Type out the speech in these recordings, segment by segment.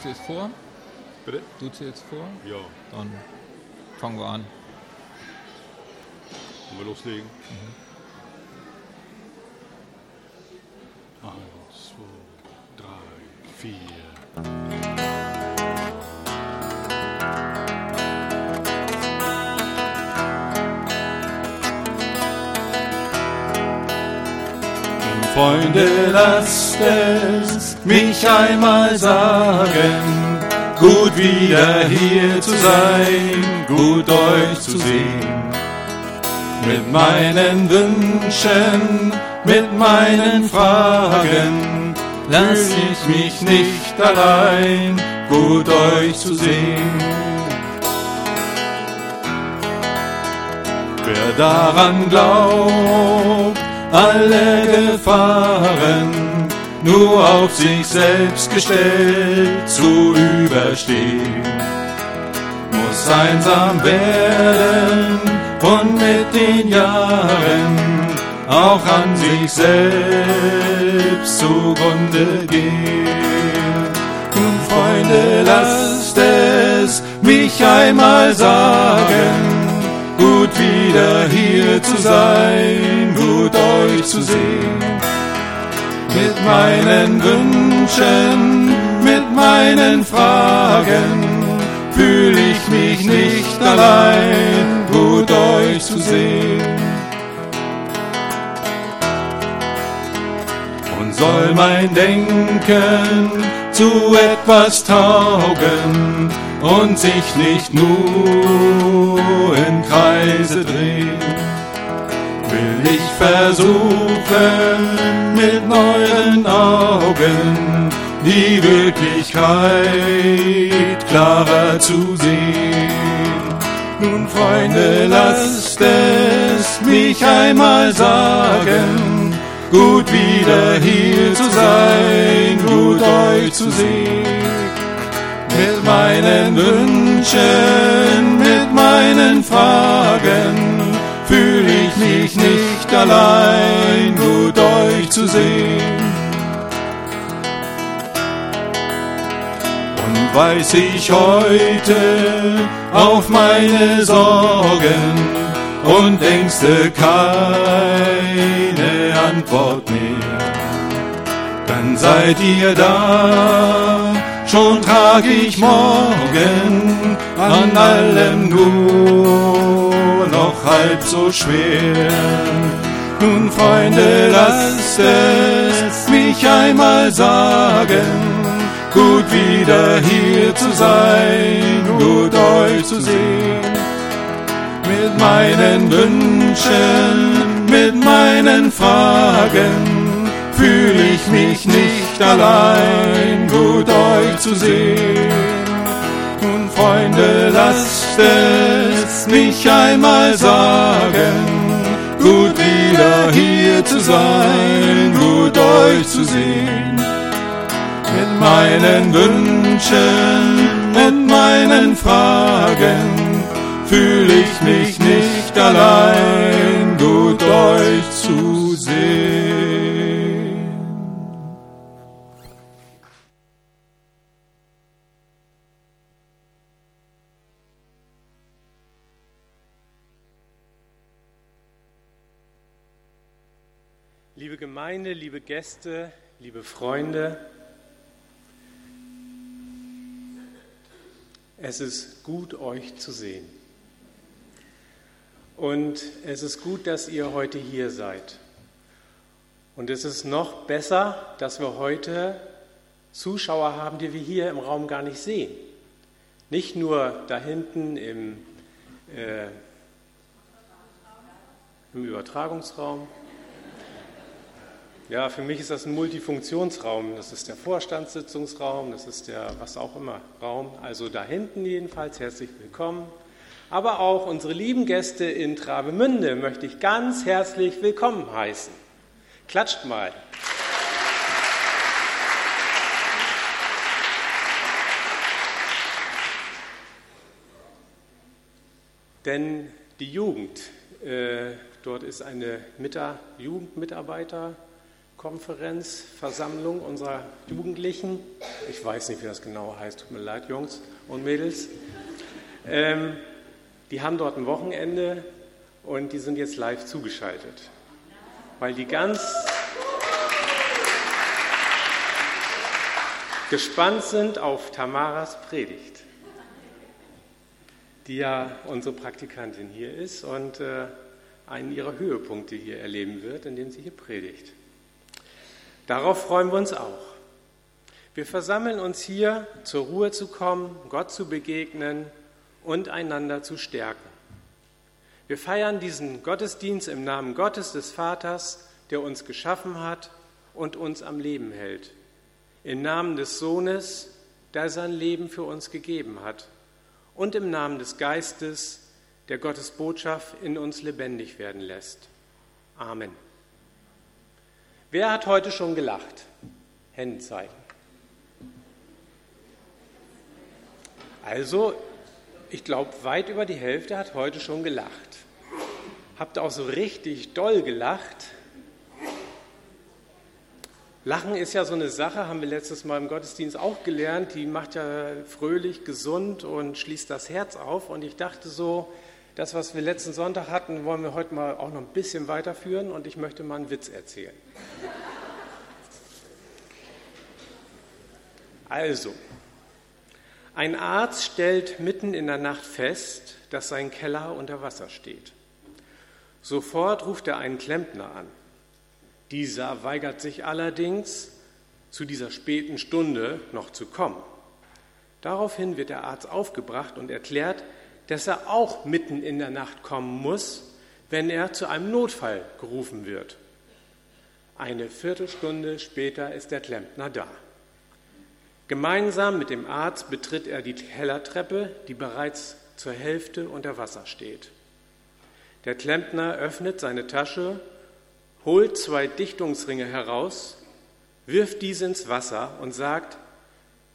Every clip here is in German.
Du zählst vor? Bitte? Du zählst vor? Ja. Dann fangen wir an. Wollen wir loslegen? Eins, zwei, drei, vier. Freunde, lasst es mich einmal sagen, gut wieder hier zu sein, gut euch zu sehen. Mit meinen Wünschen, mit meinen Fragen, lass ich mich nicht allein, gut euch zu sehen. Wer daran glaubt, alle Gefahren nur auf sich selbst gestellt zu überstehen, muss einsam werden und mit den Jahren auch an sich selbst zugrunde gehen. Und Freunde, lasst es mich einmal sagen, gut wieder hier zu sein, gut euch zu sehen. Mit meinen Wünschen, mit meinen Fragen fühle ich mich nicht allein, gut euch zu sehen. Und soll mein Denken zu etwas taugen und sich nicht nur in Kreise drehen, versuchen, mit neuen Augen die Wirklichkeit klarer zu sehen. Nun, Freunde, lasst es mich einmal sagen, gut wieder hier zu sein, gut euch zu sehen. Mit meinen Wünschen, mit meinen Fragen fühle ich mich nicht allein, gut euch zu sehen. Und weiß ich heute auf meine Sorgen und Ängste keine Antwort mehr, dann seid ihr da, schon trag ich morgen an allem nur noch halb so schwer. Nun, Freunde, lasst es mich einmal sagen, gut wieder hier zu sein, gut euch zu sehen. Mit meinen Wünschen, mit meinen Fragen fühle ich mich nicht allein, gut euch zu sehen. Und Freunde, lasst es mich einmal sagen, gut wieder hier zu sein, gut euch zu sehen. Mit meinen Wünschen, mit meinen Fragen fühle ich mich nicht allein, gut euch zu sehen. Gemeinde, liebe Gäste, liebe Freunde, es ist gut, euch zu sehen. Und es ist gut, dass ihr heute hier seid. Und es ist noch besser, dass wir heute Zuschauer haben, die wir hier im Raum gar nicht sehen. Nicht nur da hinten im, äh, im Übertragungsraum, ja, für mich ist das ein Multifunktionsraum. Das ist der Vorstandssitzungsraum, das ist der was auch immer Raum. Also da hinten jedenfalls herzlich willkommen. Aber auch unsere lieben Gäste in Travemünde möchte ich ganz herzlich willkommen heißen. Klatscht mal. Denn die Jugend, äh, dort ist eine Mita Jugendmitarbeiter Jugendkonferenz, Versammlung unserer Jugendlichen. Ich weiß nicht, wie das genau heißt, tut mir leid, Jungs und Mädels. Ähm, die haben dort ein Wochenende und die sind jetzt live zugeschaltet, weil die ganz gespannt sind auf Tamaras Predigt, die ja unsere Praktikantin hier ist und äh, einen ihrer Höhepunkte hier erleben wird, indem sie hier predigt. Darauf freuen wir uns auch. Wir versammeln uns hier, zur Ruhe zu kommen, Gott zu begegnen und einander zu stärken. Wir feiern diesen Gottesdienst im Namen Gottes des Vaters, der uns geschaffen hat und uns am Leben hält. Im Namen des Sohnes, der sein Leben für uns gegeben hat. Und im Namen des Geistes, der Gottes Botschaft in uns lebendig werden lässt. Amen. Wer hat heute schon gelacht? Händezeichen. Also, ich glaube, weit über die Hälfte hat heute schon gelacht. Habt auch so richtig doll gelacht. Lachen ist ja so eine Sache, haben wir letztes Mal im Gottesdienst auch gelernt, die macht ja fröhlich, gesund und schließt das Herz auf. Und ich dachte so, das, was wir letzten Sonntag hatten, wollen wir heute mal auch noch ein bisschen weiterführen und ich möchte mal einen Witz erzählen. Also, ein Arzt stellt mitten in der Nacht fest, dass sein Keller unter Wasser steht. Sofort ruft er einen Klempner an. Dieser weigert sich allerdings, zu dieser späten Stunde noch zu kommen. Daraufhin wird der Arzt aufgebracht und erklärt, dass er auch mitten in der Nacht kommen muss, wenn er zu einem Notfall gerufen wird. Eine Viertelstunde später ist der Klempner da. Gemeinsam mit dem Arzt betritt er die Kellertreppe, die bereits zur Hälfte unter Wasser steht. Der Klempner öffnet seine Tasche, holt zwei Dichtungsringe heraus, wirft diese ins Wasser und sagt,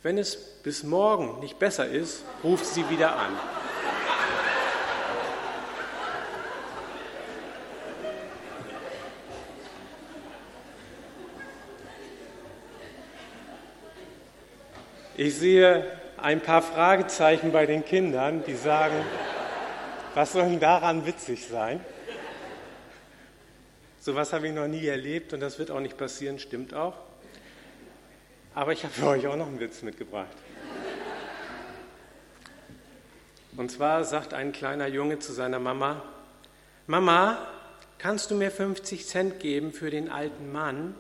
wenn es bis morgen nicht besser ist, ruft sie wieder an. Ich sehe ein paar Fragezeichen bei den Kindern, die sagen, was soll denn daran witzig sein? So was habe ich noch nie erlebt und das wird auch nicht passieren, stimmt auch. Aber ich habe für euch auch noch einen Witz mitgebracht. Und zwar sagt ein kleiner Junge zu seiner Mama, Mama, kannst du mir 50 Cent geben für den alten Mann?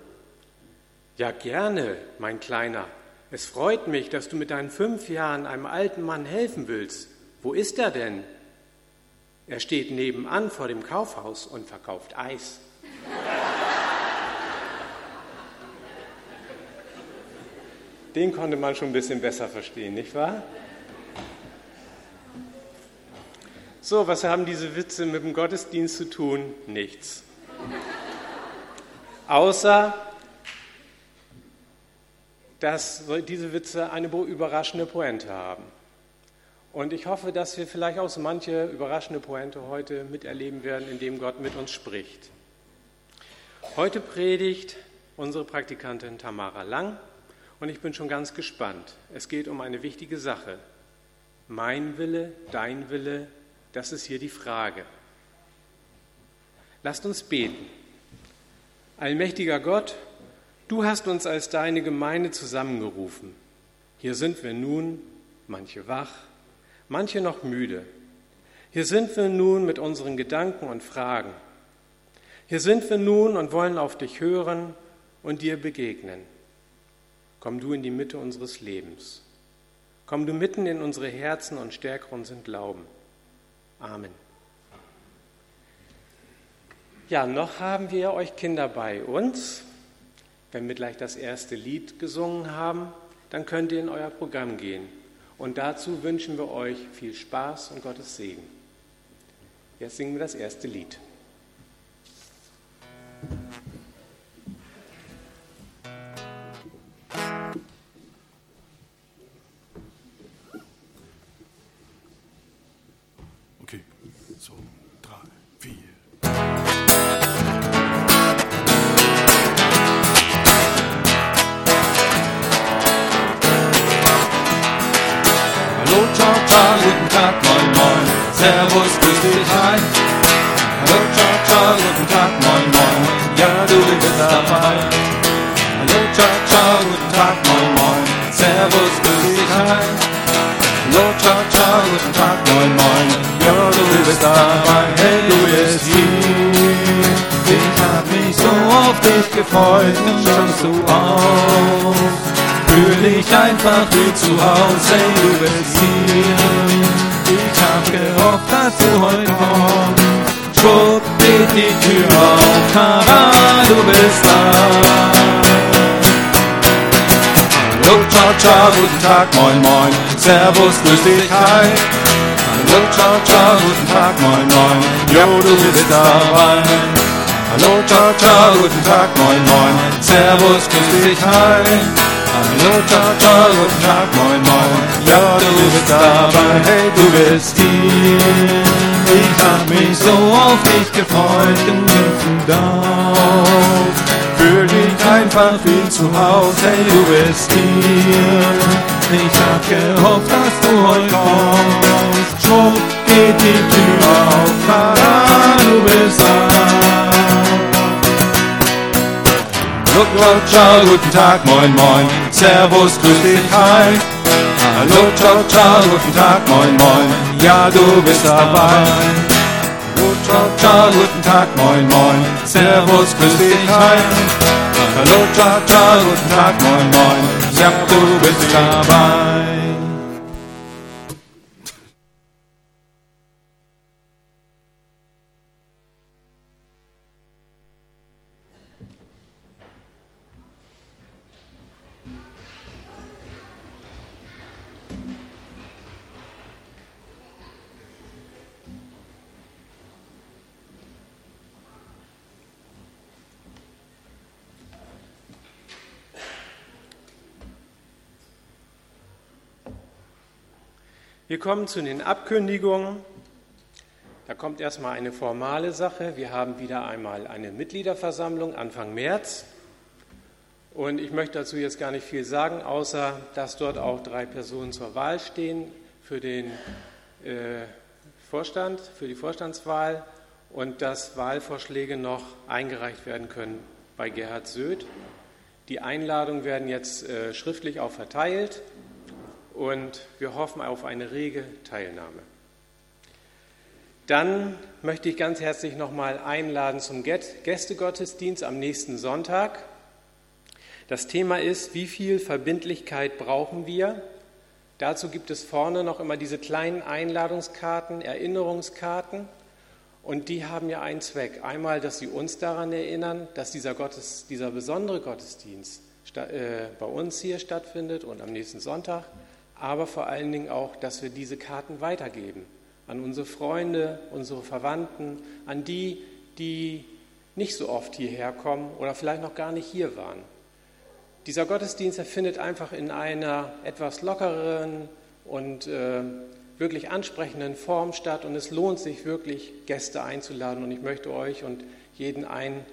Ja, gerne, mein Kleiner, es freut mich, dass du mit deinen fünf Jahren einem alten Mann helfen willst. Wo ist er denn? Er steht nebenan vor dem Kaufhaus und verkauft Eis. Den konnte man schon ein bisschen besser verstehen, nicht wahr? So, was haben diese Witze mit dem Gottesdienst zu tun? Nichts. Außer dass diese Witze eine überraschende Pointe haben. Und ich hoffe, dass wir vielleicht auch so manche überraschende Pointe heute miterleben werden, indem Gott mit uns spricht. Heute predigt unsere Praktikantin Tamara Lang und ich bin schon ganz gespannt. Es geht um eine wichtige Sache. Mein Wille, dein Wille, das ist hier die Frage. Lasst uns beten. Allmächtiger Gott, Du hast uns als deine Gemeinde zusammengerufen. Hier sind wir nun, manche wach, manche noch müde. Hier sind wir nun mit unseren Gedanken und Fragen. Hier sind wir nun und wollen auf dich hören und dir begegnen. Komm du in die Mitte unseres Lebens. Komm du mitten in unsere Herzen und stärke unseren Glauben. Amen. Ja, noch haben wir euch Kinder bei uns. Wenn wir gleich das erste Lied gesungen haben, dann könnt ihr in euer Programm gehen. Und dazu wünschen wir euch viel Spaß und Gottes Segen. Jetzt singen wir das erste Lied. Tag, moin, moin, servus, grüß dich, hi. Hallo, ciao, ciao, guten Tag, moin, moin, jo, du bist dabei. Hallo, ciao, ciao, guten Tag, moin, moin, servus, grüß dich, hi. Hallo, ciao, ciao, guten Tag, moin, moin, ja, du bist dabei, hey, du bist hier. Hab mich so auf dich gefreut, ganzen Tag. Fühl dich einfach wie zu Hause, hey, du bist hier. Ich hab gehofft, dass du heute kommst. Schwupp geht die Tür auf, tada, du bist da. Hallo, ciao, ciao, guten Tag, moin, moin, servus, grüß dich, hi. Hallo, ciao, ciao, guten Tag, moin, moin, ja, du bist dabei. Hallo, ciao, ciao, guten Tag, moin, moin, servus, grüß dich, hi. Hallo, ciao, ciao, guten Tag, moin, moin, ja, du bist dabei. Wir kommen zu den Abkündigungen. Da kommt erstmal eine formale Sache. Wir haben wieder einmal eine Mitgliederversammlung Anfang März. Und ich möchte dazu jetzt gar nicht viel sagen, außer dass dort auch drei Personen zur Wahl stehen für den äh, Vorstand, für die Vorstandswahl und dass Wahlvorschläge noch eingereicht werden können bei Gerhard Söth. Die Einladungen werden jetzt äh, schriftlich auch verteilt und wir hoffen auf eine rege Teilnahme. Dann möchte ich ganz herzlich nochmal einladen zum Gästegottesdienst am nächsten Sonntag. Das Thema ist, wie viel Verbindlichkeit brauchen wir? Dazu gibt es vorne noch immer diese kleinen Einladungskarten, Erinnerungskarten. Und die haben ja einen Zweck. Einmal, dass sie uns daran erinnern, dass dieser, Gottes, dieser besondere Gottesdienst äh, bei uns hier stattfindet und am nächsten Sonntag aber vor allen Dingen auch, dass wir diese Karten weitergeben an unsere Freunde, unsere Verwandten, an die, die nicht so oft hierher kommen oder vielleicht noch gar nicht hier waren. Dieser Gottesdienst findet einfach in einer etwas lockeren und äh, wirklich ansprechenden Form statt und es lohnt sich wirklich, Gäste einzuladen und ich möchte euch und jeden ein,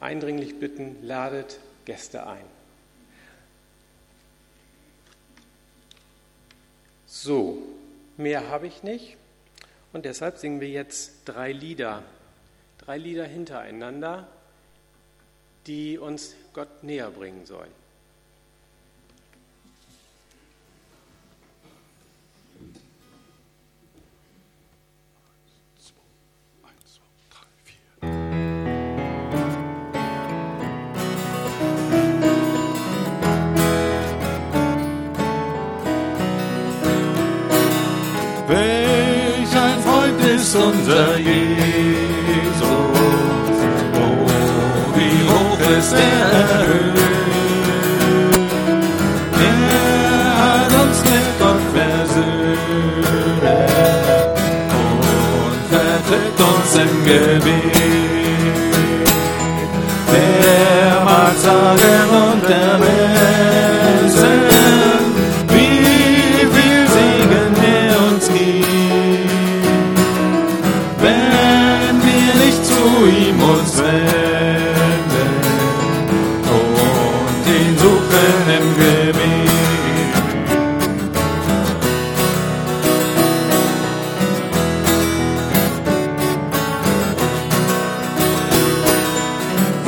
eindringlich bitten, ladet Gäste ein. So, mehr habe ich nicht und deshalb singen wir jetzt drei Lieder, drei Lieder hintereinander, die uns Gott näher bringen sollen. Ist unser Jesus, oh, wie hoch ist er erhöht. Er hat uns mit Gott versöhnt und vertritt uns im Gebet.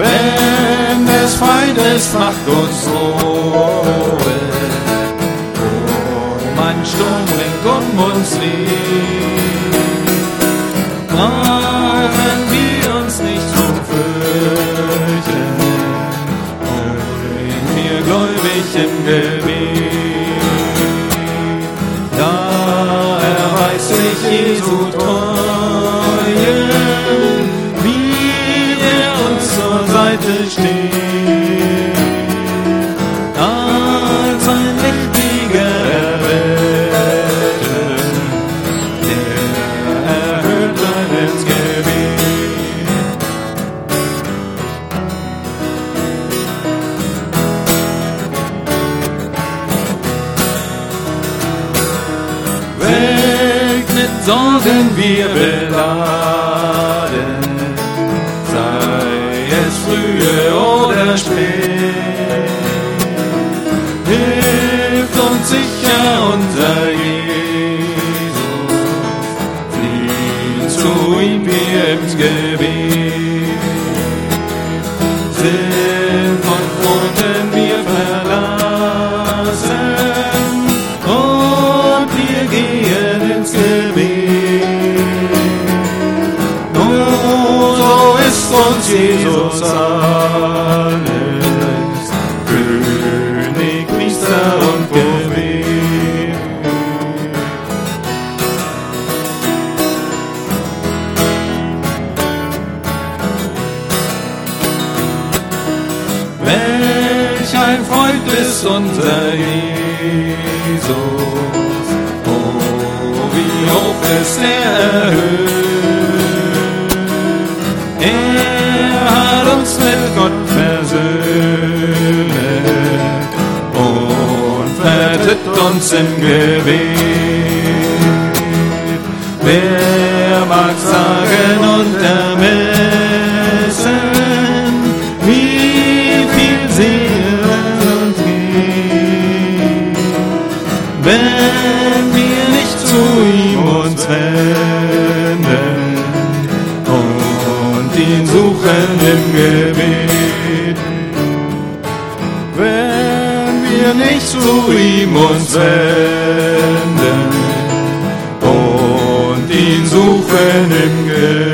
wenn des Feindes Macht uns Ruhe. Oh, mein Sturm bringt um uns lieb. Brauchen wir uns nicht zu fürchten, sind wir gläubig im Gebet. Da erweist sich Jesu Tod. Jesus alles, König, Priester und Prophet. Welch ein Freund ist unser Jesus, oh, wie hoch ist er erhöht. uns im Wer mag sagen und ermessen, wie viel Seelen und gibt, wenn wir nicht zu ihm uns wenden und ihn suchen im Gebet. ihm uns wenden und ihn suchen im Gebet.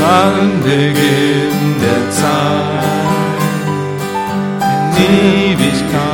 an Beginn der Zeit, in Ewigkeit.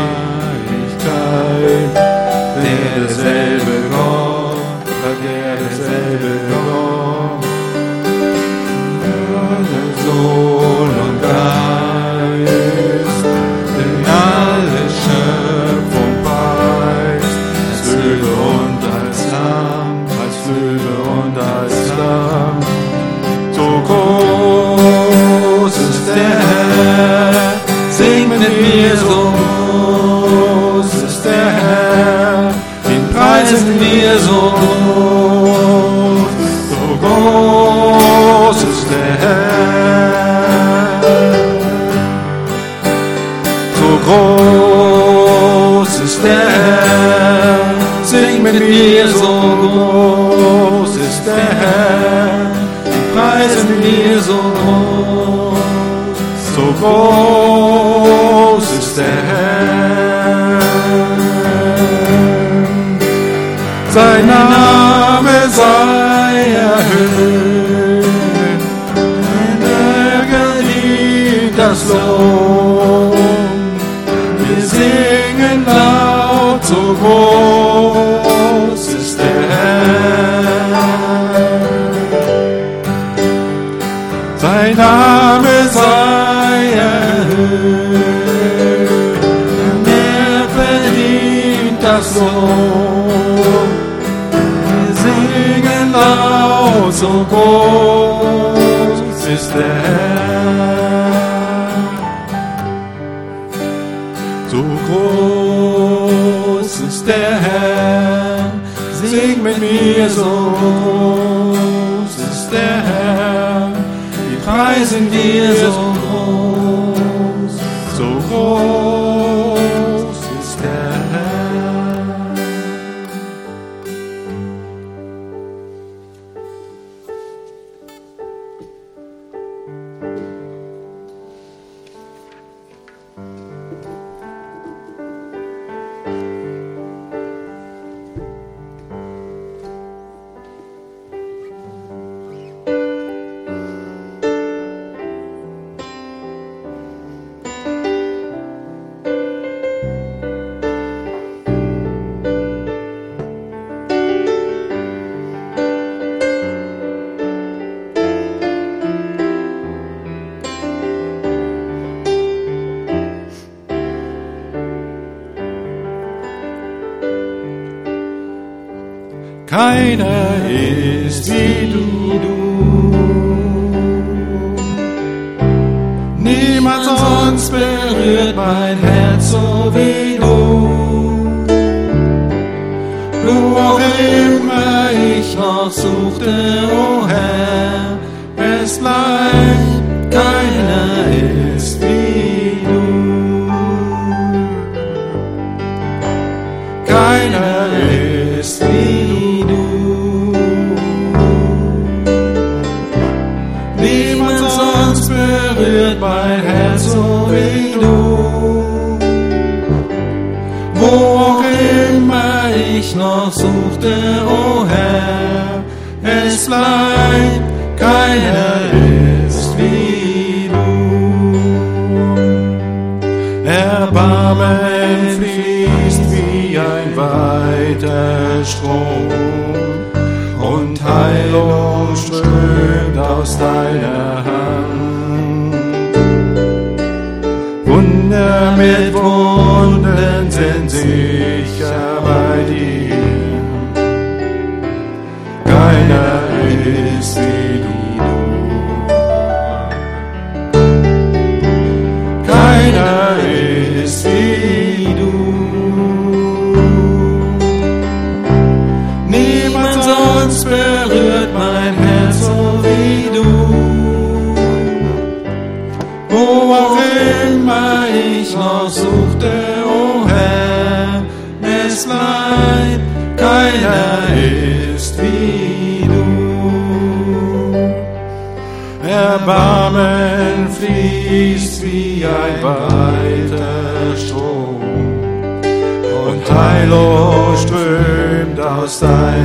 so groß ist der Herr. So groß ist der Herr. Sing mit mir, so groß ist der Herr. Wir preisen dir so groß. Wunden sind sicher bei dir. Keiner ist dir. Heilo strömt aus deinem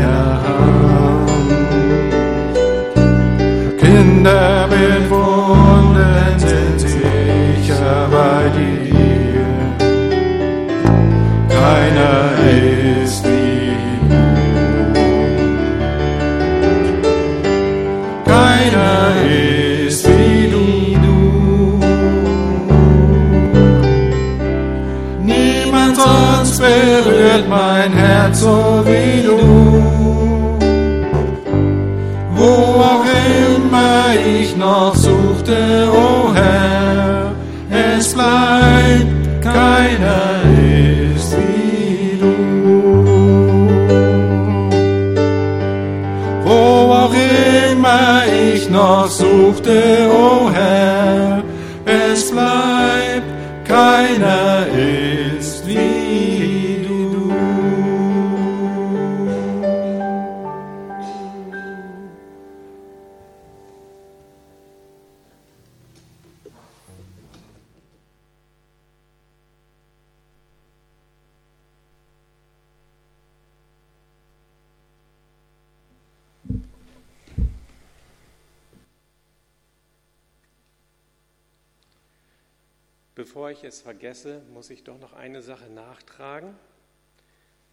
Bevor ich es vergesse, muss ich doch noch eine Sache nachtragen.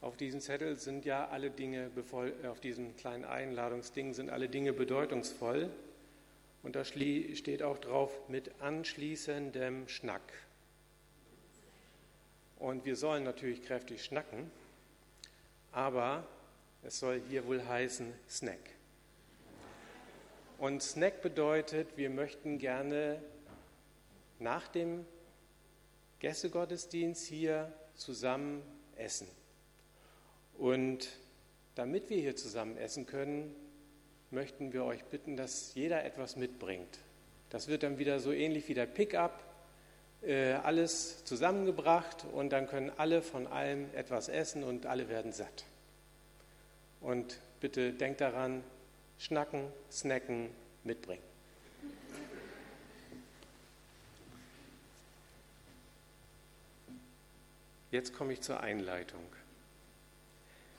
Auf diesem Zettel sind ja alle Dinge, auf diesem kleinen Einladungsding sind alle Dinge bedeutungsvoll. Und da steht auch drauf mit anschließendem Schnack. Und wir sollen natürlich kräftig schnacken, aber es soll hier wohl heißen Snack. Und Snack bedeutet, wir möchten gerne nach dem Gästegottesdienst hier zusammen essen. Und damit wir hier zusammen essen können, möchten wir euch bitten, dass jeder etwas mitbringt. Das wird dann wieder so ähnlich wie der Pickup, äh, alles zusammengebracht und dann können alle von allem etwas essen und alle werden satt. Und bitte denkt daran, schnacken, snacken, mitbringen. Jetzt komme ich zur Einleitung.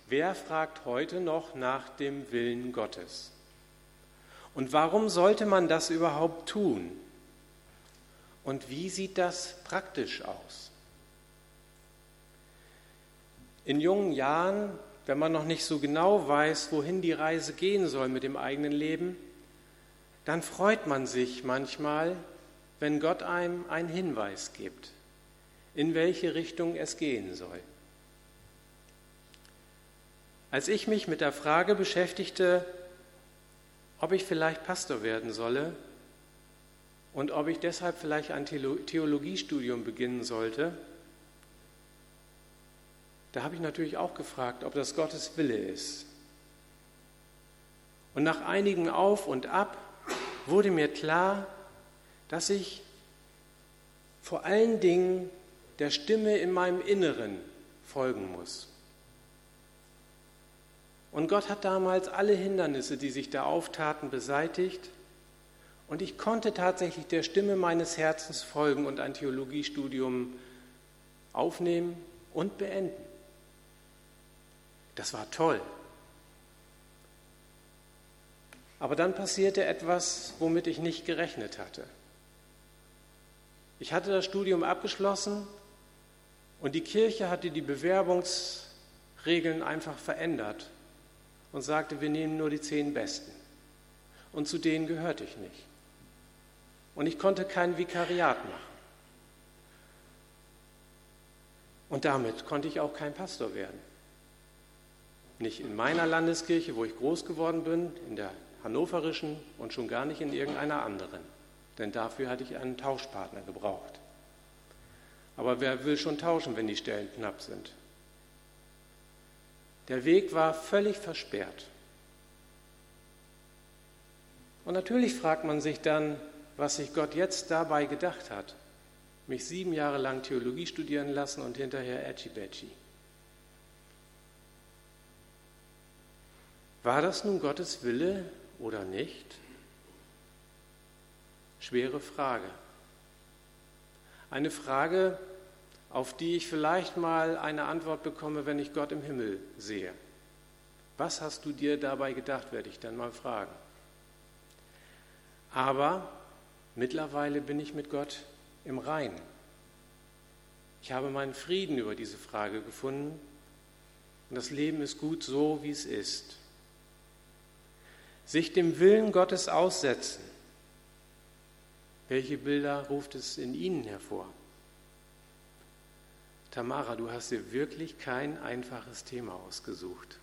Wer fragt heute noch nach dem Willen Gottes? Und warum sollte man das überhaupt tun? Und wie sieht das praktisch aus? In jungen Jahren, wenn man noch nicht so genau weiß, wohin die Reise gehen soll mit dem eigenen Leben, dann freut man sich manchmal, wenn Gott einem einen Hinweis gibt, in welche Richtung es gehen soll. Als ich mich mit der Frage beschäftigte, ob ich vielleicht Pastor werden solle und ob ich deshalb vielleicht ein Theologiestudium beginnen sollte, da habe ich natürlich auch gefragt, ob das Gottes Wille ist. Und nach einigen Auf und Ab wurde mir klar, dass ich vor allen Dingen der Stimme in meinem Inneren folgen muss. Und Gott hat damals alle Hindernisse, die sich da auftaten, beseitigt. Und ich konnte tatsächlich der Stimme meines Herzens folgen und ein Theologiestudium aufnehmen und beenden. Das war toll. Aber dann passierte etwas, womit ich nicht gerechnet hatte. Ich hatte das Studium abgeschlossen und die Kirche hatte die Bewerbungsregeln einfach verändert und sagte, wir nehmen nur die zehn Besten. Und zu denen gehörte ich nicht. Und ich konnte kein Vikariat machen. Und damit konnte ich auch kein Pastor werden. Nicht in meiner Landeskirche, wo ich groß geworden bin, in der hannoverischen und schon gar nicht in irgendeiner anderen. Denn dafür hatte ich einen Tauschpartner gebraucht. Aber wer will schon tauschen, wenn die Stellen knapp sind? Der Weg war völlig versperrt. Und natürlich fragt man sich dann, was sich Gott jetzt dabei gedacht hat. Mich sieben Jahre lang Theologie studieren lassen und hinterher Badgy. War das nun Gottes Wille oder nicht? Schwere Frage. Eine Frage, auf die ich vielleicht mal eine Antwort bekomme, wenn ich Gott im Himmel sehe. Was hast du dir dabei gedacht, werde ich dann mal fragen. Aber mittlerweile bin ich mit Gott im Rein. Ich habe meinen Frieden über diese Frage gefunden und das Leben ist gut so, wie es ist. Sich dem Willen Gottes aussetzen. Welche Bilder ruft es in Ihnen hervor? Tamara, du hast dir wirklich kein einfaches Thema ausgesucht.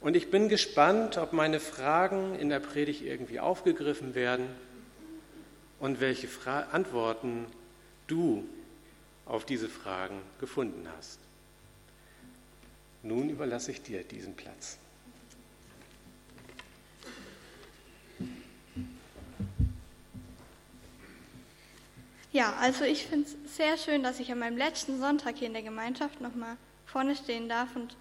Und ich bin gespannt, ob meine Fragen in der Predigt irgendwie aufgegriffen werden und welche Fra Antworten du auf diese Fragen gefunden hast. Nun überlasse ich dir diesen Platz. Ja, also ich finde es sehr schön, dass ich an meinem letzten Sonntag hier in der Gemeinschaft nochmal vorne stehen darf und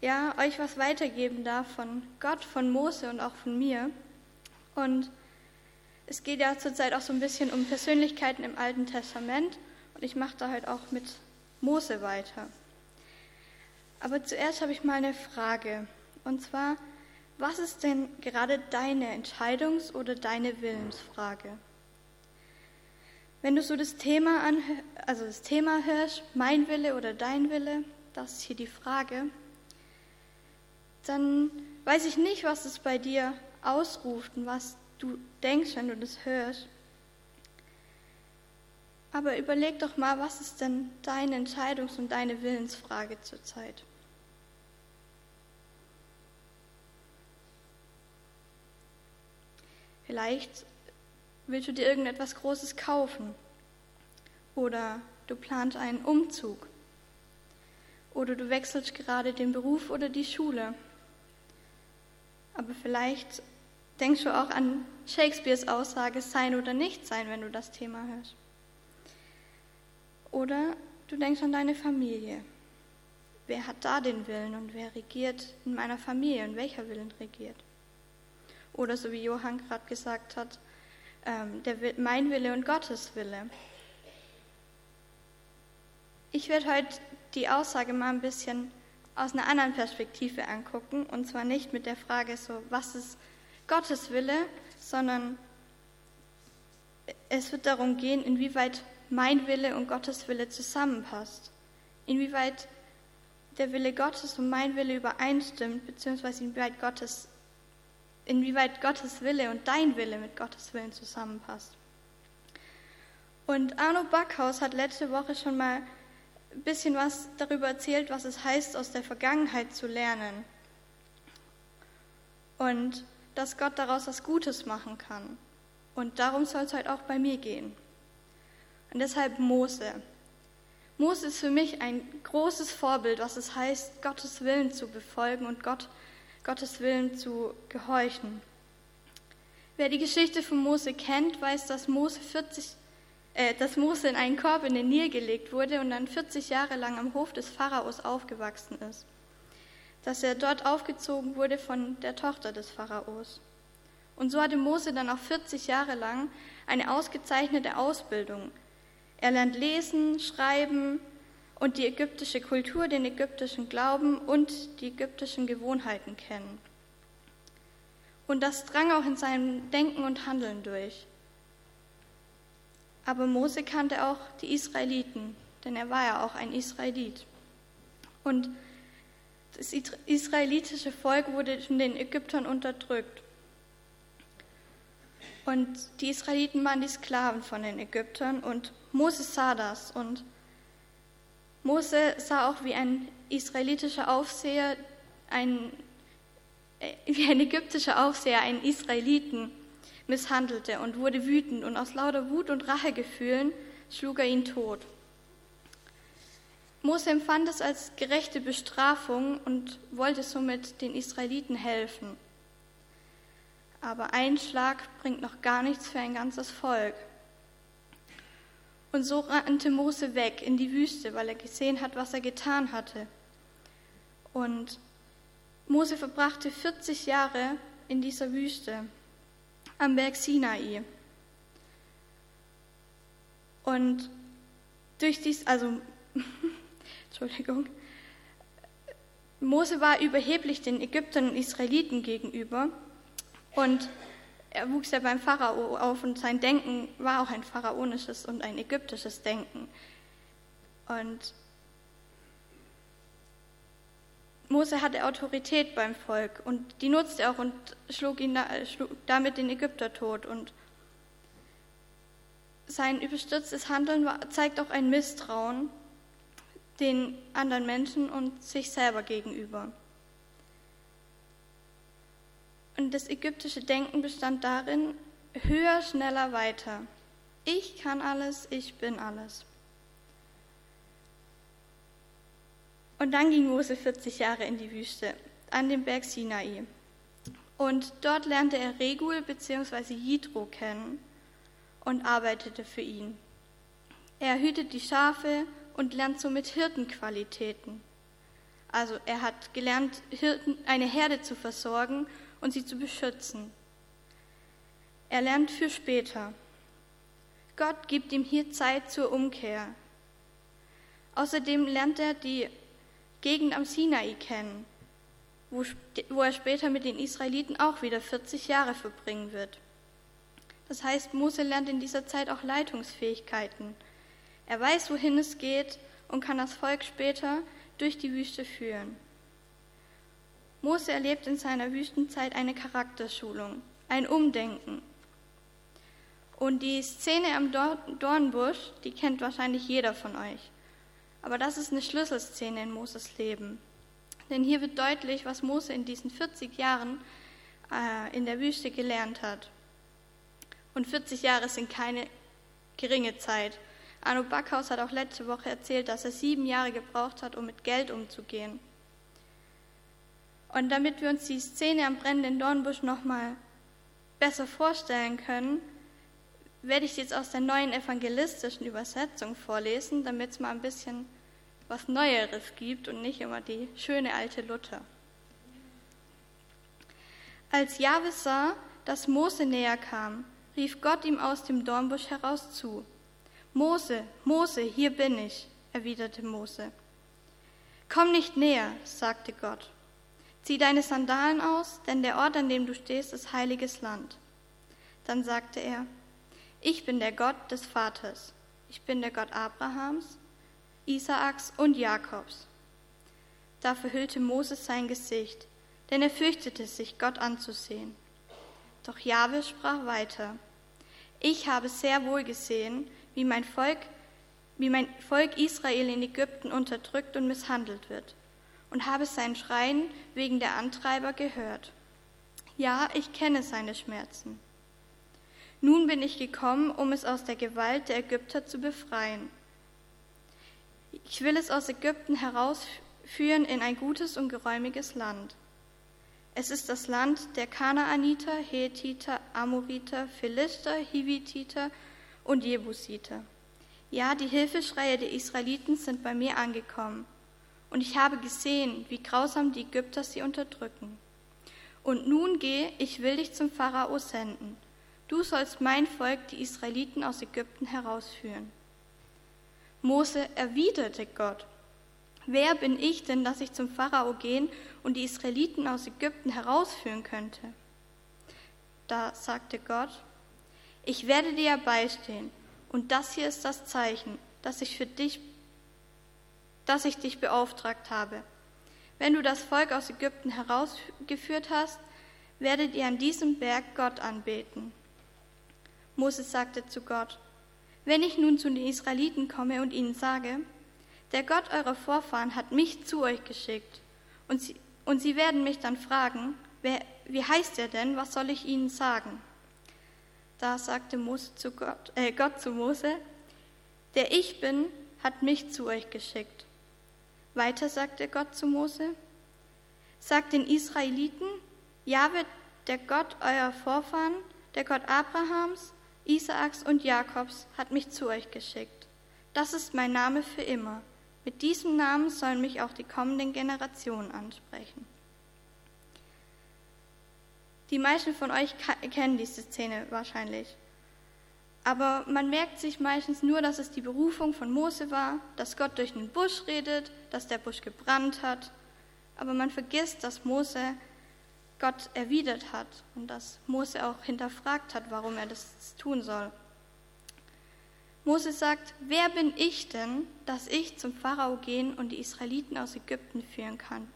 ja, euch was weitergeben darf von Gott, von Mose und auch von mir. Und es geht ja zurzeit auch so ein bisschen um Persönlichkeiten im Alten Testament und ich mache da heute auch mit Mose weiter. Aber zuerst habe ich mal eine Frage und zwar, was ist denn gerade deine Entscheidungs- oder deine Willensfrage? Wenn du so das Thema, also das Thema hörst, mein Wille oder dein Wille, das ist hier die Frage, dann weiß ich nicht, was es bei dir ausruft und was du denkst, wenn du das hörst. Aber überleg doch mal, was ist denn deine Entscheidungs- und deine Willensfrage zurzeit? Vielleicht willst du dir irgendetwas Großes kaufen oder du planst einen Umzug oder du wechselst gerade den Beruf oder die Schule. Aber vielleicht denkst du auch an Shakespeares Aussage sein oder nicht sein, wenn du das Thema hörst. Oder du denkst an deine Familie. Wer hat da den Willen und wer regiert in meiner Familie und welcher Willen regiert? Oder so wie Johann gerade gesagt hat, ähm, der, mein Wille und Gottes Wille. Ich werde heute die Aussage mal ein bisschen aus einer anderen Perspektive angucken, und zwar nicht mit der Frage so, was ist Gottes Wille, sondern es wird darum gehen, inwieweit mein Wille und Gottes Wille zusammenpasst, inwieweit der Wille Gottes und mein Wille übereinstimmt, beziehungsweise inwieweit Gottes inwieweit Gottes Wille und dein Wille mit Gottes Willen zusammenpasst. Und Arno Backhaus hat letzte Woche schon mal ein bisschen was darüber erzählt, was es heißt, aus der Vergangenheit zu lernen. Und dass Gott daraus was Gutes machen kann. Und darum soll es heute auch bei mir gehen. Und deshalb Mose. Mose ist für mich ein großes Vorbild, was es heißt, Gottes Willen zu befolgen und Gott Gottes Willen zu gehorchen. Wer die Geschichte von Mose kennt, weiß, dass Mose, 40, äh, dass Mose in einen Korb in den Nil gelegt wurde und dann 40 Jahre lang am Hof des Pharaos aufgewachsen ist. Dass er dort aufgezogen wurde von der Tochter des Pharaos. Und so hatte Mose dann auch 40 Jahre lang eine ausgezeichnete Ausbildung. Er lernt lesen, schreiben, und die ägyptische Kultur, den ägyptischen Glauben und die ägyptischen Gewohnheiten kennen. Und das drang auch in seinem Denken und Handeln durch. Aber Mose kannte auch die Israeliten, denn er war ja auch ein Israelit. Und das israelitische Volk wurde von den Ägyptern unterdrückt. Und die Israeliten waren die Sklaven von den Ägyptern und Mose sah das und Mose sah auch, wie ein israelitischer Aufseher, ein, äh, wie ein ägyptischer Aufseher einen Israeliten misshandelte und wurde wütend und aus lauter Wut und Rachegefühlen schlug er ihn tot. Mose empfand es als gerechte Bestrafung und wollte somit den Israeliten helfen. Aber ein Schlag bringt noch gar nichts für ein ganzes Volk. Und so rannte Mose weg in die Wüste, weil er gesehen hat, was er getan hatte. Und Mose verbrachte 40 Jahre in dieser Wüste am Berg Sinai. Und durch dies, also, Entschuldigung, Mose war überheblich den Ägyptern und Israeliten gegenüber und er wuchs ja beim Pharao auf und sein Denken war auch ein pharaonisches und ein ägyptisches Denken. Und Mose hatte Autorität beim Volk und die nutzte er auch und schlug, ihn da, schlug damit den Ägypter tot. Und sein überstürztes Handeln war, zeigt auch ein Misstrauen den anderen Menschen und sich selber gegenüber. Und das ägyptische Denken bestand darin, höher, schneller, weiter. Ich kann alles, ich bin alles. Und dann ging Mose 40 Jahre in die Wüste, an dem Berg Sinai. Und dort lernte er Regul bzw. Jitro kennen und arbeitete für ihn. Er hütet die Schafe und lernt somit Hirtenqualitäten. Also er hat gelernt, Hirten, eine Herde zu versorgen und sie zu beschützen. Er lernt für später. Gott gibt ihm hier Zeit zur Umkehr. Außerdem lernt er die Gegend am Sinai kennen, wo, er später mit den Israeliten auch wieder 40 Jahre verbringen wird. Das heißt, Mose lernt in dieser Zeit auch Leitungsfähigkeiten. Er weiß, wohin es geht und kann das Volk später durch die Wüste führen. Mose erlebt in seiner Wüstenzeit eine Charakterschulung, ein Umdenken. Und die Szene am Dornbusch, die kennt wahrscheinlich jeder von euch. Aber das ist eine Schlüsselszene in Moses Leben. Denn hier wird deutlich, was Mose in diesen 40 Jahren äh, in der Wüste gelernt hat. Und 40 Jahre sind keine geringe Zeit. Arno Backhaus hat auch letzte Woche erzählt, dass er sieben Jahre gebraucht hat, um mit Geld umzugehen. Und damit wir uns die Szene am brennenden Dornbusch nochmal besser vorstellen können, werde ich jetzt aus der neuen evangelistischen Übersetzung vorlesen, damit es mal ein bisschen was Neueres gibt und nicht immer die schöne alte Luther. Als Jahwe sah, dass Mose näher kam, rief Gott ihm aus dem Dornbusch heraus zu. Mose, Mose, hier bin ich, erwiderte Mose. Komm nicht näher, sagte Gott. Zieh deine Sandalen aus, denn der Ort, an dem du stehst, ist heiliges Land. Dann sagte er, ich bin der Gott des Vaters, ich bin der Gott Abrahams, Isaaks und Jakobs. Da verhüllte Moses sein Gesicht, denn er fürchtete sich, Gott anzusehen. Doch Jahwe sprach weiter, ich habe sehr wohl gesehen, wie mein Volk, wie mein Volk Israel in Ägypten unterdrückt und misshandelt wird und habe sein Schreien wegen der Antreiber gehört. Ja, ich kenne seine Schmerzen. Nun bin ich gekommen, um es aus der Gewalt der Ägypter zu befreien. Ich will es aus Ägypten herausführen in ein gutes und geräumiges Land. Es ist das Land der Kanaaniter, Hethiter, Amoriter, Philister, Hivititer und Jebusiter. Ja, die Hilfeschreie der Israeliten sind bei mir angekommen und ich habe gesehen, wie grausam die Ägypter sie unterdrücken. Und nun geh, ich will dich zum Pharao senden. Du sollst mein Volk, die Israeliten aus Ägypten, herausführen. Mose erwiderte Gott, wer bin ich denn, dass ich zum Pharao gehen und die Israeliten aus Ägypten herausführen könnte? Da sagte Gott, ich werde dir beistehen, und das hier ist das Zeichen, das ich für dich dass ich dich beauftragt habe. Wenn du das Volk aus Ägypten herausgeführt hast, werdet ihr an diesem Berg Gott anbeten. Moses sagte zu Gott, wenn ich nun zu den Israeliten komme und ihnen sage, der Gott eurer Vorfahren hat mich zu euch geschickt, und sie, und sie werden mich dann fragen, wer, wie heißt er denn, was soll ich ihnen sagen? Da sagte Mose zu Gott, äh, Gott zu Mose, der ich bin, hat mich zu euch geschickt. Weiter sagte Gott zu Mose, sagt den Israeliten, Jahwe, der Gott eurer Vorfahren, der Gott Abrahams, Isaaks und Jakobs, hat mich zu euch geschickt. Das ist mein Name für immer. Mit diesem Namen sollen mich auch die kommenden Generationen ansprechen. Die meisten von euch kennen diese Szene wahrscheinlich. Aber man merkt sich meistens nur, dass es die Berufung von Mose war, dass Gott durch den Busch redet, dass der Busch gebrannt hat. Aber man vergisst, dass Mose Gott erwidert hat und dass Mose auch hinterfragt hat, warum er das tun soll. Mose sagt, wer bin ich denn, dass ich zum Pharao gehen und die Israeliten aus Ägypten führen kann?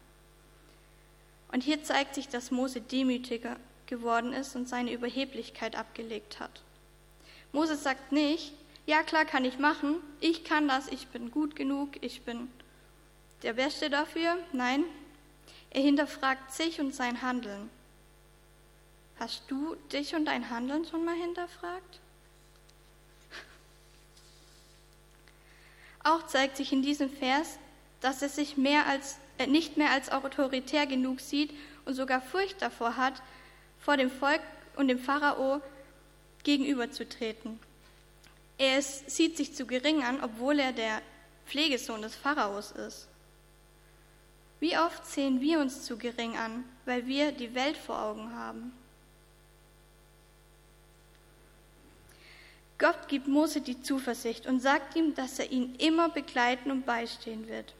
Und hier zeigt sich, dass Mose demütiger geworden ist und seine Überheblichkeit abgelegt hat. Moses sagt nicht, ja klar kann ich machen, ich kann das, ich bin gut genug, ich bin der Beste dafür. Nein, er hinterfragt sich und sein Handeln. Hast du dich und dein Handeln schon mal hinterfragt? Auch zeigt sich in diesem Vers, dass er sich mehr als, äh, nicht mehr als autoritär genug sieht und sogar Furcht davor hat, vor dem Volk und dem Pharao gegenüberzutreten. Er ist, sieht sich zu gering an, obwohl er der Pflegesohn des Pharaos ist. Wie oft sehen wir uns zu gering an, weil wir die Welt vor Augen haben? Gott gibt Mose die Zuversicht und sagt ihm, dass er ihn immer begleiten und beistehen wird.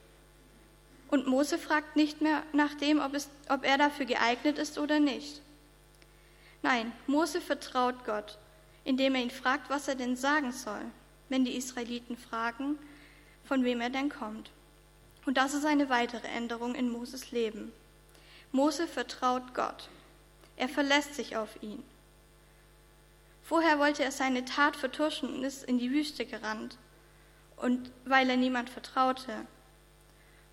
Und Mose fragt nicht mehr nach dem, ob, es, ob er dafür geeignet ist oder nicht. Nein, Mose vertraut Gott indem er ihn fragt, was er denn sagen soll, wenn die Israeliten fragen, von wem er denn kommt. Und das ist eine weitere Änderung in Moses Leben. Mose vertraut Gott. Er verlässt sich auf ihn. Vorher wollte er seine Tat vertuschen und ist in die Wüste gerannt, und weil er niemand vertraute.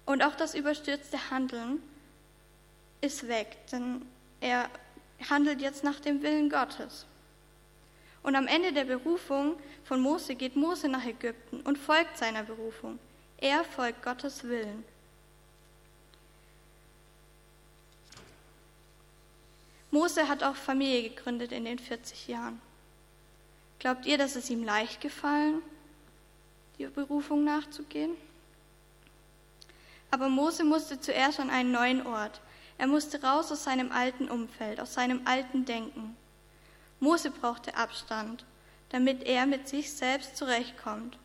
Und auch das überstürzte Handeln ist weg, denn er handelt jetzt nach dem Willen Gottes. Und am Ende der Berufung von Mose geht Mose nach Ägypten und folgt seiner Berufung. Er folgt Gottes Willen. Mose hat auch Familie gegründet in den 40 Jahren. Glaubt ihr, dass es ihm leicht gefallen, die Berufung nachzugehen? Aber Mose musste zuerst an einen neuen Ort. Er musste raus aus seinem alten Umfeld, aus seinem alten Denken. Mose brauchte Abstand, damit er mit sich selbst zurechtkommt.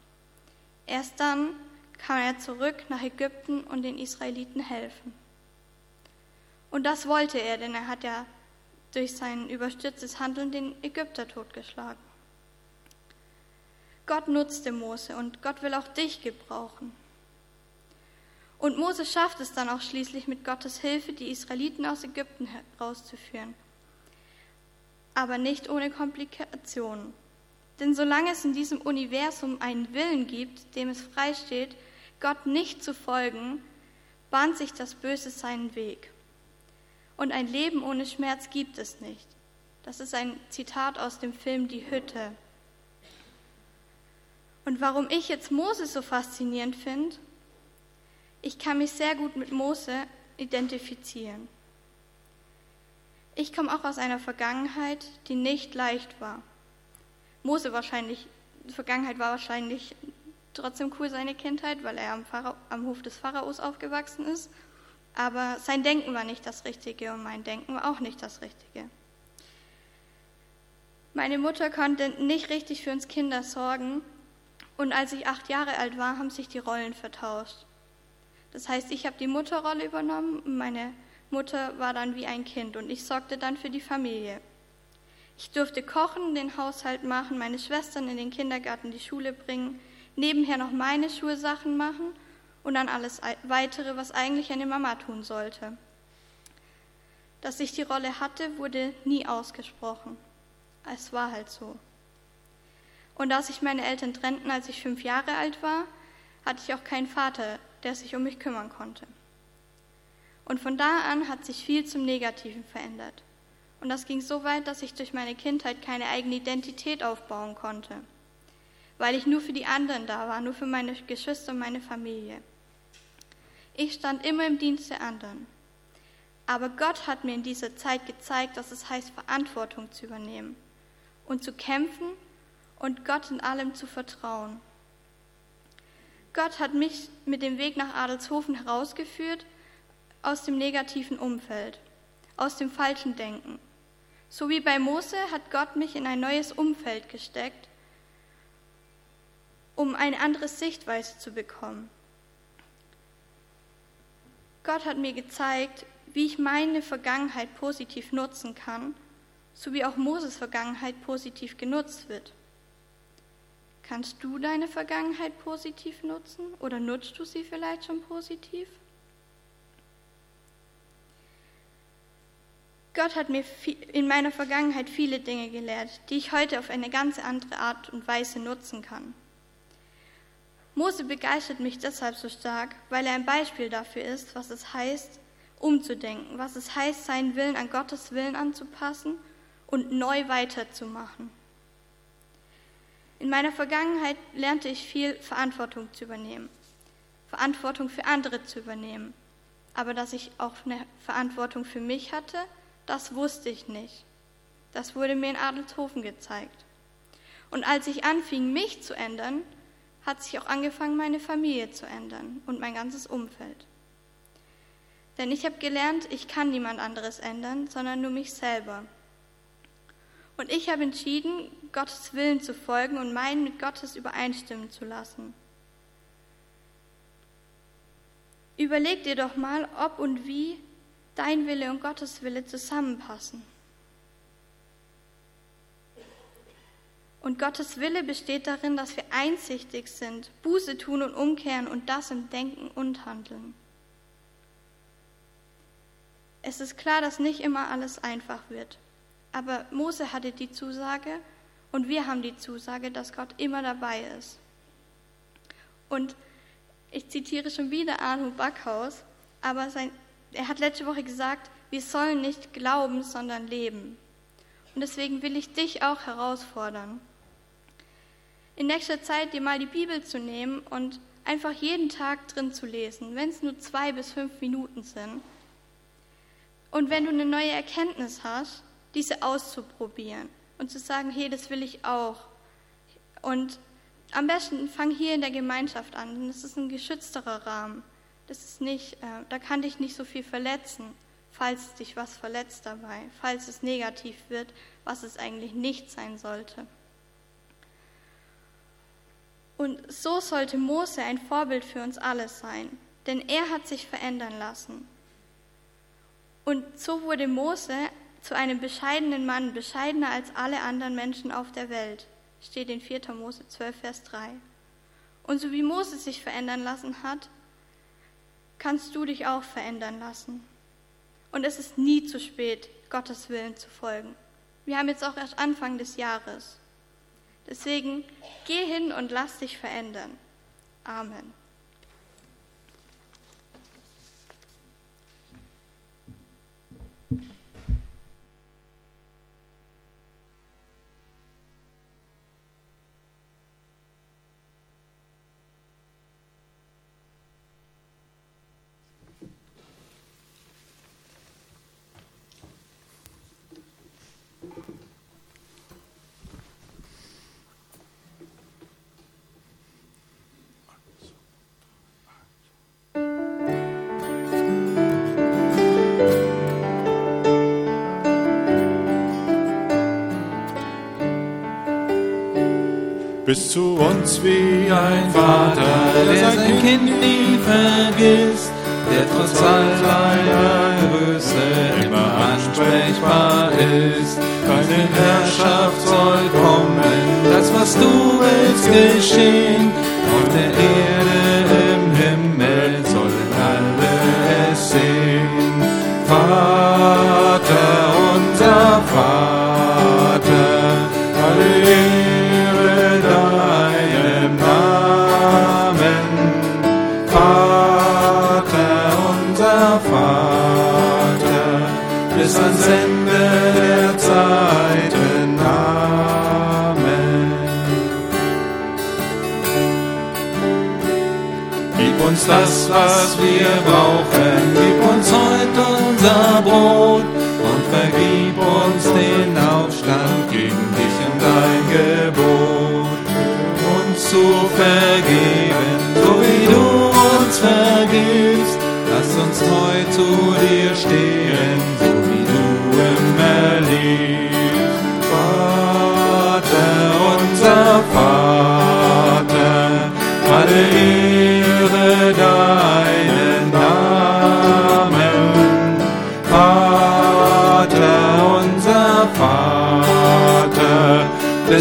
Erst dann kann er zurück nach Ägypten und den Israeliten helfen. Und das wollte er, denn er hat ja durch sein überstürztes Handeln den Ägypter totgeschlagen. Gott nutzte Mose und Gott will auch dich gebrauchen. Und Mose schafft es dann auch schließlich mit Gottes Hilfe, die Israeliten aus Ägypten herauszuführen. Aber nicht ohne Komplikationen. Denn solange es in diesem Universum einen Willen gibt, dem es freisteht, Gott nicht zu folgen, bahnt sich das Böse seinen Weg. Und ein Leben ohne Schmerz gibt es nicht. Das ist ein Zitat aus dem Film Die Hütte. Und warum ich jetzt Mose so faszinierend finde, ich kann mich sehr gut mit Mose identifizieren. Ich komme auch aus einer Vergangenheit, die nicht leicht war. Mose wahrscheinlich, die Vergangenheit war wahrscheinlich trotzdem cool, seine Kindheit, weil er am, Pharao, am Hof des Pharaos aufgewachsen ist. Aber sein Denken war nicht das Richtige und mein Denken war auch nicht das Richtige. Meine Mutter konnte nicht richtig für uns Kinder sorgen und als ich acht Jahre alt war, haben sich die Rollen vertauscht. Das heißt, ich habe die Mutterrolle übernommen und meine Mutter war dann wie ein Kind und ich sorgte dann für die Familie. Ich durfte kochen, den Haushalt machen, meine Schwestern in den Kindergarten, die Schule bringen, nebenher noch meine Schulsachen machen und dann alles weitere, was eigentlich eine Mama tun sollte. Dass ich die Rolle hatte, wurde nie ausgesprochen. Es war halt so. Und als sich meine Eltern trennten, als ich fünf Jahre alt war, hatte ich auch keinen Vater, der sich um mich kümmern konnte. Und von da an hat sich viel zum Negativen verändert. Und das ging so weit, dass ich durch meine Kindheit keine eigene Identität aufbauen konnte, weil ich nur für die anderen da war, nur für meine Geschwister und meine Familie. Ich stand immer im Dienst der anderen. Aber Gott hat mir in dieser Zeit gezeigt, dass es heißt, Verantwortung zu übernehmen und zu kämpfen und Gott in allem zu vertrauen. Gott hat mich mit dem Weg nach Adelshofen herausgeführt aus dem negativen Umfeld, aus dem falschen Denken. So wie bei Mose hat Gott mich in ein neues Umfeld gesteckt, um eine andere Sichtweise zu bekommen. Gott hat mir gezeigt, wie ich meine Vergangenheit positiv nutzen kann, so wie auch Moses Vergangenheit positiv genutzt wird. Kannst du deine Vergangenheit positiv nutzen oder nutzt du sie vielleicht schon positiv? Gott hat mir in meiner Vergangenheit viele Dinge gelehrt, die ich heute auf eine ganz andere Art und Weise nutzen kann. Mose begeistert mich deshalb so stark, weil er ein Beispiel dafür ist, was es heißt, umzudenken, was es heißt, seinen Willen an Gottes Willen anzupassen und neu weiterzumachen. In meiner Vergangenheit lernte ich viel, Verantwortung zu übernehmen, Verantwortung für andere zu übernehmen. Aber dass ich auch eine Verantwortung für mich hatte, das wusste ich nicht. Das wurde mir in Adelshofen gezeigt. Und als ich anfing, mich zu ändern, hat sich auch angefangen, meine Familie zu ändern und mein ganzes Umfeld. Denn ich habe gelernt, ich kann niemand anderes ändern, sondern nur mich selber. Und ich habe entschieden, Gottes Willen zu folgen und meinen mit Gottes übereinstimmen zu lassen. Überleg dir doch mal, ob und wie dein Wille und Gottes Wille zusammenpassen. Und Gottes Wille besteht darin, dass wir einsichtig sind, Buße tun und umkehren und das im Denken und Handeln. Es ist klar, dass nicht immer alles einfach wird. Aber Mose hatte die Zusage und wir haben die Zusage, dass Gott immer dabei ist. Und ich zitiere schon wieder Arno Backhaus, aber sein, er hat letzte Woche gesagt, wir sollen nicht glauben, sondern leben. Und deswegen will ich dich auch herausfordern, in nächster Zeit dir mal die Bibel zu nehmen und einfach jeden Tag drin zu lesen, wenn es nur zwei bis fünf Minuten sind. Und wenn du eine neue Erkenntnis hast, diese auszuprobieren und zu sagen, hey, das will ich auch. Und am besten fang hier in der Gemeinschaft an, denn das ist ein geschützterer Rahmen. Das ist nicht, äh, da kann dich nicht so viel verletzen, falls dich was verletzt dabei, falls es negativ wird, was es eigentlich nicht sein sollte. Und so sollte Mose ein Vorbild für uns alle sein, denn er hat sich verändern lassen. Und so wurde Mose zu einem bescheidenen Mann, bescheidener als alle anderen Menschen auf der Welt, steht in 4. Mose 12, Vers 3. Und so wie Mose sich verändern lassen hat, kannst du dich auch verändern lassen. Und es ist nie zu spät, Gottes Willen zu folgen. Wir haben jetzt auch erst Anfang des Jahres. Deswegen geh hin und lass dich verändern. Amen. Bist zu uns wie ein Vater, der sein Kind nie vergisst, der trotz all seiner Größe immer ansprechbar ist. Deine Herrschaft soll kommen, das was du willst geschehen, was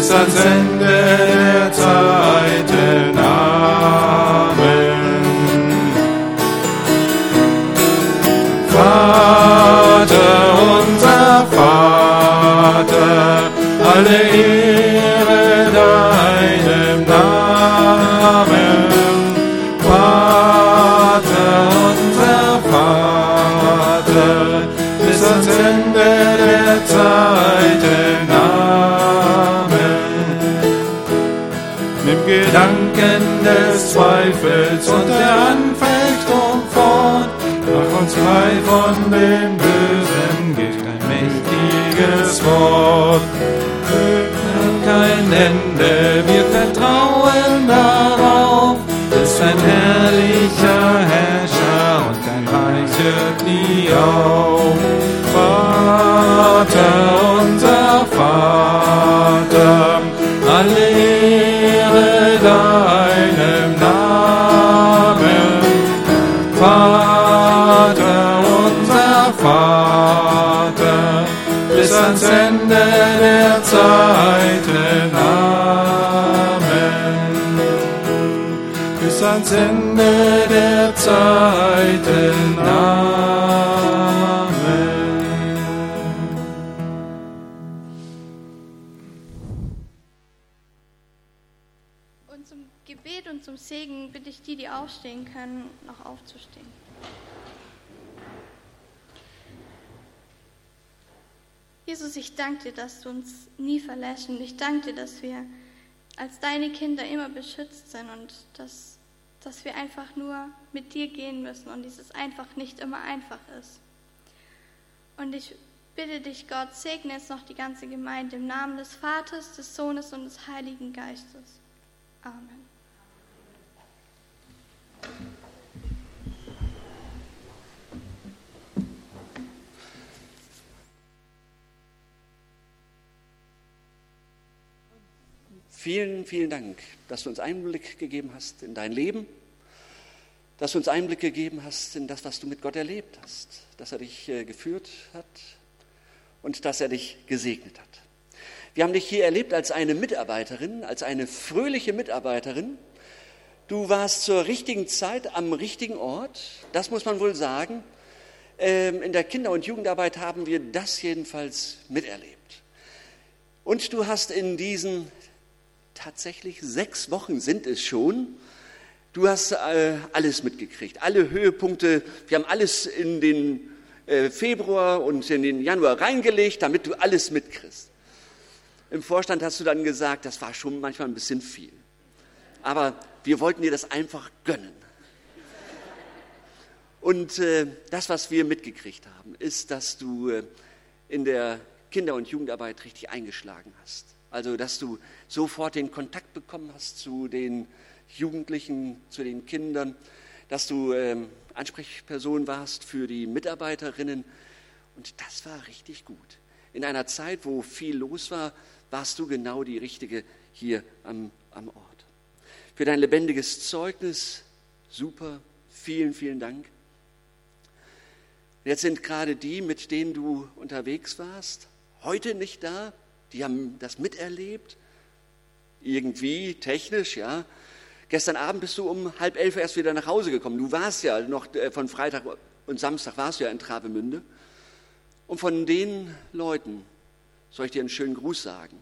bis ans Ende. Dem Bösen, gib dein mächtiges Wort. Kein Ende, wir vertrauen darauf. Zeiten. Amen. Und zum Gebet und zum Segen bitte ich die, die aufstehen können, noch aufzustehen. Jesus, ich danke dir, dass du uns nie verlässt und ich danke dir, dass wir als deine Kinder immer beschützt sind und dass, dass wir einfach nur mit dir gehen müssen und dieses einfach nicht immer einfach ist. Und ich bitte dich, Gott, segne jetzt noch die ganze Gemeinde im Namen des Vaters, des Sohnes und des Heiligen Geistes. Amen. Vielen, vielen Dank, dass du uns Einblick gegeben hast in dein Leben, dass du uns Einblick gegeben hast in das, was du mit Gott erlebt hast, dass er dich äh, geführt hat und dass er dich gesegnet hat. Wir haben dich hier erlebt als eine Mitarbeiterin, als eine fröhliche Mitarbeiterin. Du warst zur richtigen Zeit am richtigen Ort, das muss man wohl sagen. Ähm, in der Kinder- und Jugendarbeit haben wir das jedenfalls miterlebt. Und du hast in diesen tatsächlich sechs Wochen sind es schon. Du hast äh, alles mitgekriegt, alle Höhepunkte. Wir haben alles in den äh, Februar und in den Januar reingelegt, damit du alles mitkriegst. Im Vorstand hast du dann gesagt, das war schon manchmal ein bisschen viel. Aber wir wollten dir das einfach gönnen. Und äh, das, was wir mitgekriegt haben, ist, dass du äh, in der Kinder- und Jugendarbeit richtig eingeschlagen hast. Also, dass du sofort den Kontakt bekommen hast zu den Jugendlichen, zu den Kindern, dass du ähm, Ansprechperson warst für die Mitarbeiterinnen. Und das war richtig gut. In einer Zeit, wo viel los war, warst du genau die Richtige hier am, am Ort. Für dein lebendiges Zeugnis, super, vielen, vielen Dank. Jetzt sind gerade die, mit denen du unterwegs warst, heute nicht da, die haben das miterlebt, irgendwie technisch, ja. Gestern Abend bist du um halb elf erst wieder nach Hause gekommen. Du warst ja noch äh, von Freitag und Samstag warst du ja in Travemünde. Und von den Leuten soll ich dir einen schönen Gruß sagen.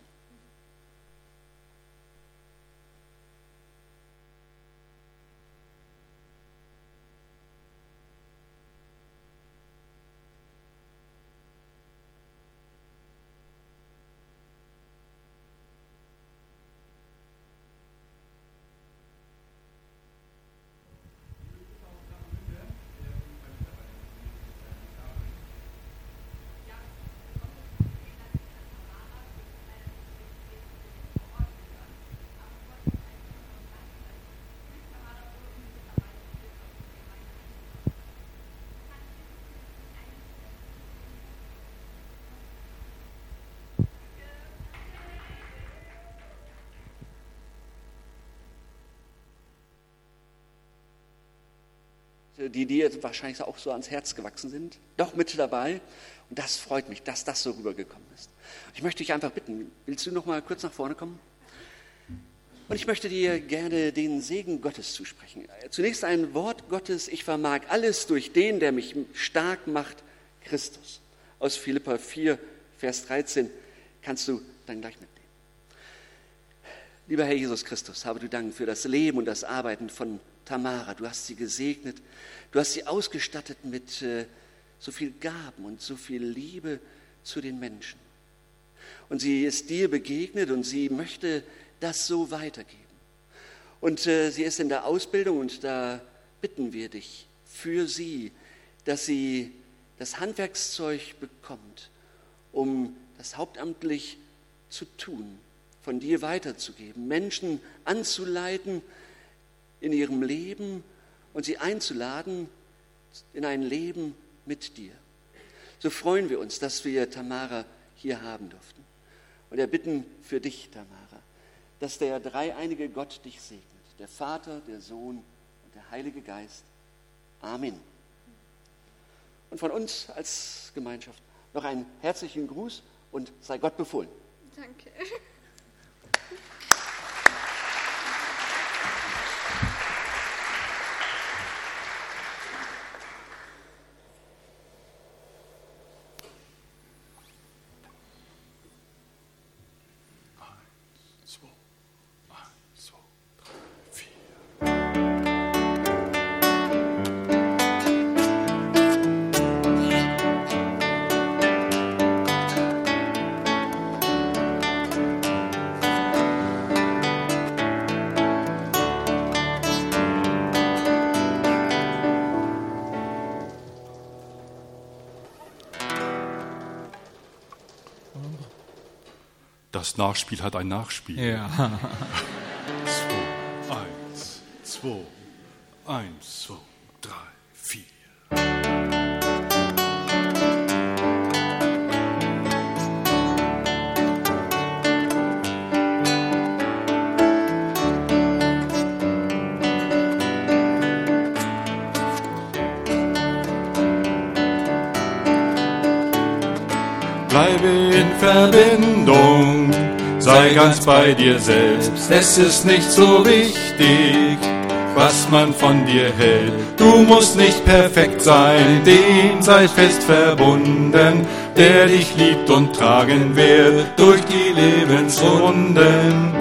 Die dir wahrscheinlich auch so ans Herz gewachsen sind, doch mit dabei. Und das freut mich, dass das so rübergekommen ist. Ich möchte dich einfach bitten, willst du noch mal kurz nach vorne kommen? Und ich möchte dir gerne den Segen Gottes zusprechen. Zunächst ein Wort Gottes, ich vermag alles durch den, der mich stark macht, Christus. Aus Philippa 4, Vers 13 kannst du dann gleich mitnehmen. Lieber Herr Jesus Christus, habe du Dank für das Leben und das Arbeiten von Tamara. Du hast sie gesegnet, du hast sie ausgestattet mit äh, so viel Gaben und so viel Liebe zu den Menschen. Und sie ist dir begegnet und sie möchte das so weitergeben. Und äh, sie ist in der Ausbildung und da bitten wir dich für sie, dass sie das Handwerkszeug bekommt, um das hauptamtlich zu tun, von dir weiterzugeben, Menschen anzuleiten, in ihrem Leben und sie einzuladen in ein Leben mit dir. So freuen wir uns, dass wir Tamara hier haben durften. Und erbitten für dich, Tamara, dass der dreieinige Gott dich segnet, der Vater, der Sohn und der Heilige Geist. Amen. Und von uns als Gemeinschaft noch einen herzlichen Gruß und sei Gott befohlen. Danke. Das Nachspiel hat ein Nachspiel. Ja. Zwei, eins, zwei, eins, zwei, drei, ganz bei dir selbst. Es ist nicht so wichtig, was man von dir hält. Du musst nicht perfekt sein, dem sei fest verbunden, der dich liebt und tragen wird durch die Lebensrunden.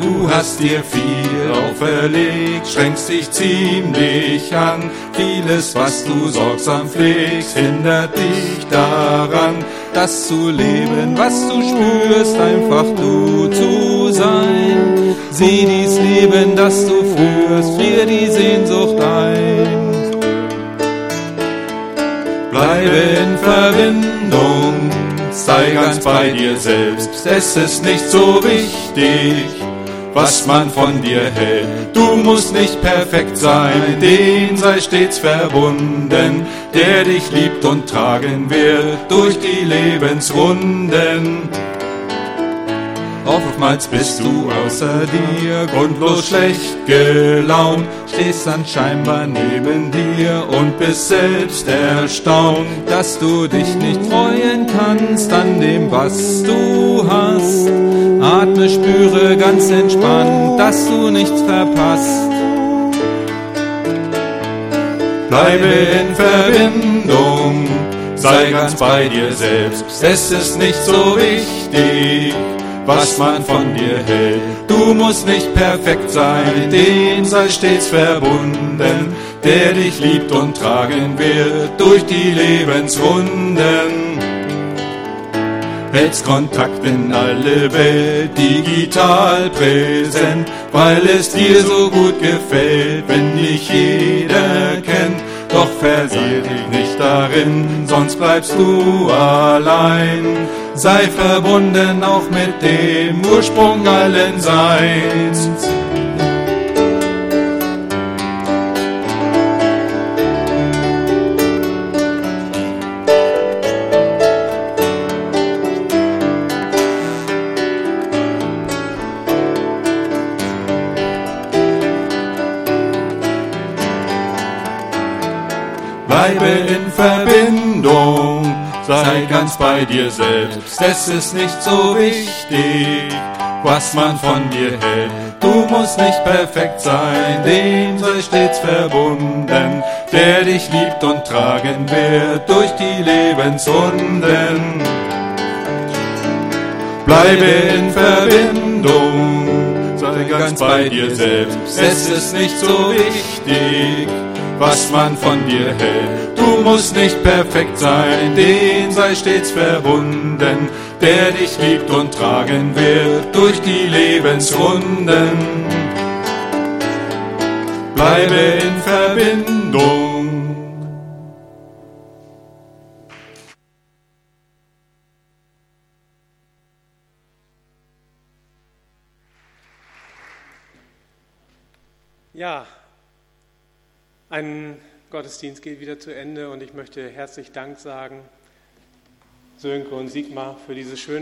Du hast dir viel auferlegt, schränkst dich ziemlich an. Vieles, was du sorgsam pflegst, hindert dich daran, das zu leben, was du spürst, einfach du zu sein. Sieh dies Leben, das du führst, frier die Sehnsucht ein. Bleibe in Verbindung, sei ganz bei dir selbst. Es ist nicht so wichtig, was man von dir hält. Du musst nicht perfekt sein, den sei stets verbunden, der dich liebt und tragen wird durch die Lebensrunden. Oftmals bist du außer dir, grundlos schlecht gelaunt, stehst dann scheinbar neben dir und bist selbst erstaunt, dass du dich nicht freuen kannst an dem, was du hast. Atme, spüre ganz entspannt, dass du nichts verpasst. Bleibe in Verbindung, sei ganz bei dir selbst. Es ist nicht so wichtig, was man von dir hält. Du musst nicht perfekt sein, den sei stets verbunden, der dich liebt und tragen wird durch die Lebensrunden. Hältst Kontakt in alle Welt, digital präsent, weil es dir so gut gefällt, wenn dich jeder kennt. Doch versier dich nicht darin, sonst bleibst du allein. Sei verbunden auch mit dem Ursprung allen Seins. Bleibe in Verbindung, sei ganz bei dir selbst. Es ist nicht so wichtig, was man von dir hält. Du musst nicht perfekt sein, dem sei stets verbunden, der dich liebt und tragen wird durch die Lebensrunden. Bleibe in Verbindung, sei ganz bei dir selbst. Es ist nicht so wichtig, was man von dir hält. Du musst nicht perfekt sein, den sei stets verbunden, der dich liebt und tragen wird durch die Lebensrunden. Bleibe in Verbindung. Ja, ein Gottesdienst geht wieder zu Ende und ich möchte herzlich Dank sagen, Sönke und Sigmar, für diese schöne